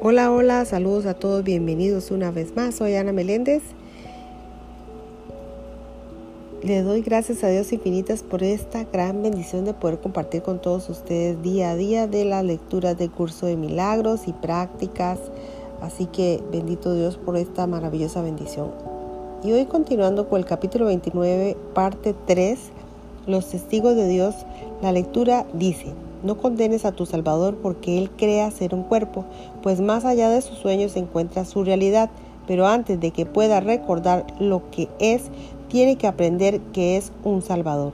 Hola, hola, saludos a todos, bienvenidos una vez más. Soy Ana Meléndez. Le doy gracias a Dios infinitas por esta gran bendición de poder compartir con todos ustedes día a día de las lecturas del curso de milagros y prácticas. Así que bendito Dios por esta maravillosa bendición. Y hoy continuando con el capítulo 29, parte 3, los testigos de Dios, la lectura dice, no condenes a tu Salvador porque Él crea ser un cuerpo, pues más allá de sus sueños se encuentra su realidad, pero antes de que pueda recordar lo que es, tiene que aprender que es un Salvador.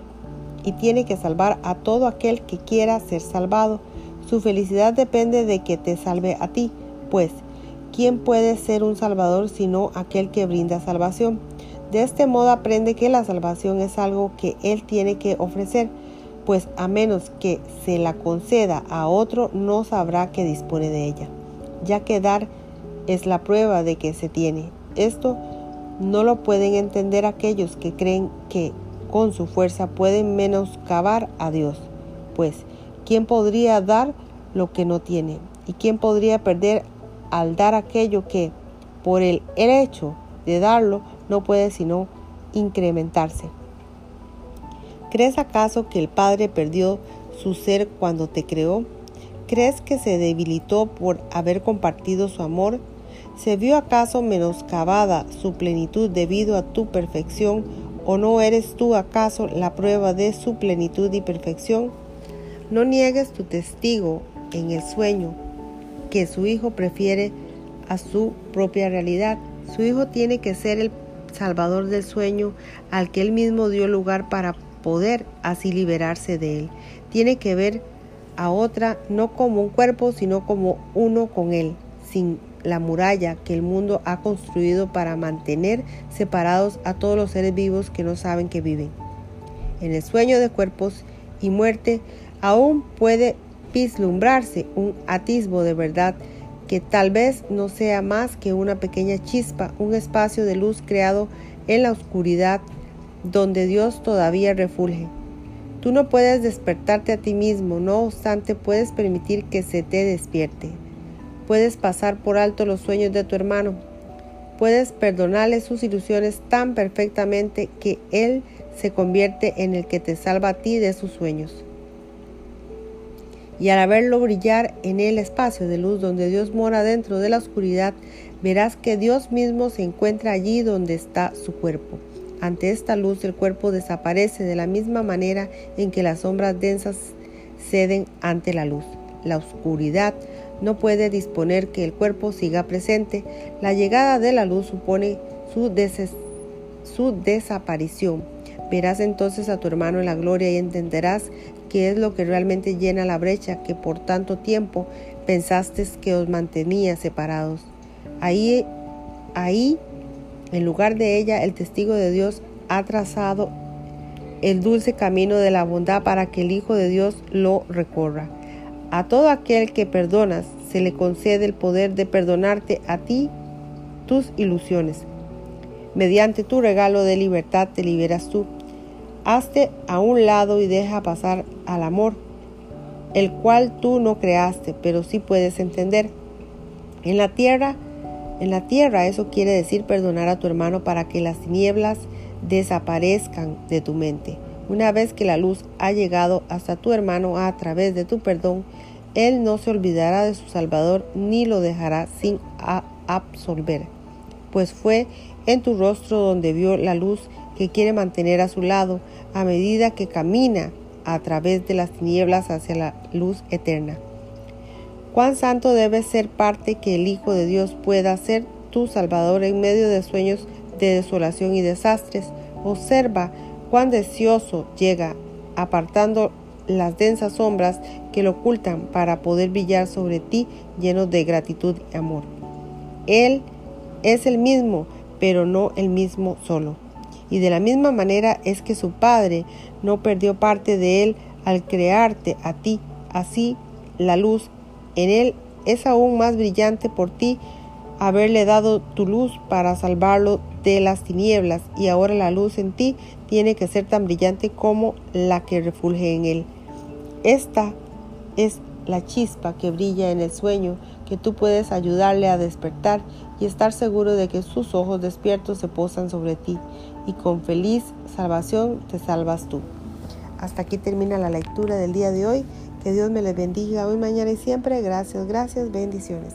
Y tiene que salvar a todo aquel que quiera ser salvado. Su felicidad depende de que te salve a ti, pues, ¿quién puede ser un Salvador sino aquel que brinda salvación? De este modo aprende que la salvación es algo que Él tiene que ofrecer pues a menos que se la conceda a otro no sabrá que dispone de ella, ya que dar es la prueba de que se tiene. Esto no lo pueden entender aquellos que creen que con su fuerza pueden menoscabar a Dios, pues ¿quién podría dar lo que no tiene? ¿Y quién podría perder al dar aquello que, por el hecho de darlo, no puede sino incrementarse? ¿Crees acaso que el Padre perdió su ser cuando te creó? ¿Crees que se debilitó por haber compartido su amor? ¿Se vio acaso menoscabada su plenitud debido a tu perfección? ¿O no eres tú acaso la prueba de su plenitud y perfección? No niegues tu testigo en el sueño, que su Hijo prefiere a su propia realidad. Su Hijo tiene que ser el Salvador del sueño al que él mismo dio lugar para poder así liberarse de él. Tiene que ver a otra no como un cuerpo, sino como uno con él, sin la muralla que el mundo ha construido para mantener separados a todos los seres vivos que no saben que viven. En el sueño de cuerpos y muerte aún puede vislumbrarse un atisbo de verdad que tal vez no sea más que una pequeña chispa, un espacio de luz creado en la oscuridad donde Dios todavía refulge. Tú no puedes despertarte a ti mismo, no obstante puedes permitir que se te despierte. Puedes pasar por alto los sueños de tu hermano. Puedes perdonarle sus ilusiones tan perfectamente que Él se convierte en el que te salva a ti de sus sueños. Y al verlo brillar en el espacio de luz donde Dios mora dentro de la oscuridad, verás que Dios mismo se encuentra allí donde está su cuerpo. Ante esta luz el cuerpo desaparece de la misma manera en que las sombras densas ceden ante la luz. La oscuridad no puede disponer que el cuerpo siga presente. La llegada de la luz supone su, desaparición. Verás entonces a tu hermano en la gloria y entenderás qué es lo que realmente llena la brecha que por tanto tiempo pensaste que os mantenía separados. Ahí, ahí en lugar de ella, el testigo de Dios ha trazado el dulce camino de la bondad para que el Hijo de Dios lo recorra. A todo aquel que perdonas se le concede el poder de perdonarte a ti tus ilusiones. Mediante tu regalo de libertad te liberas tú. Hazte a un lado y deja pasar al amor, el cual tú no creaste, pero sí puedes entender. En la tierra en la tierra eso quiere decir perdonar a tu hermano para que las tinieblas desaparezcan de tu mente. Una vez que la luz ha llegado hasta tu hermano a través de tu perdón, él no se olvidará de su Salvador ni lo dejará sin absolver, pues fue en tu rostro donde vio la luz que quiere mantener a su lado a medida que camina a través de las tinieblas hacia la luz eterna. Cuán santo debe ser parte que el Hijo de Dios pueda ser tu Salvador en medio de sueños de desolación y desastres. Observa cuán deseoso llega, apartando las densas sombras que lo ocultan para poder brillar sobre ti lleno de gratitud y amor. Él es el mismo, pero no el mismo solo. Y de la misma manera es que su Padre no perdió parte de él al crearte a ti. Así la luz en él es aún más brillante por ti haberle dado tu luz para salvarlo de las tinieblas y ahora la luz en ti tiene que ser tan brillante como la que refulge en él. Esta es la chispa que brilla en el sueño que tú puedes ayudarle a despertar y estar seguro de que sus ojos despiertos se posan sobre ti y con feliz salvación te salvas tú. Hasta aquí termina la lectura del día de hoy. Que Dios me les bendiga hoy, mañana y siempre. Gracias, gracias, bendiciones.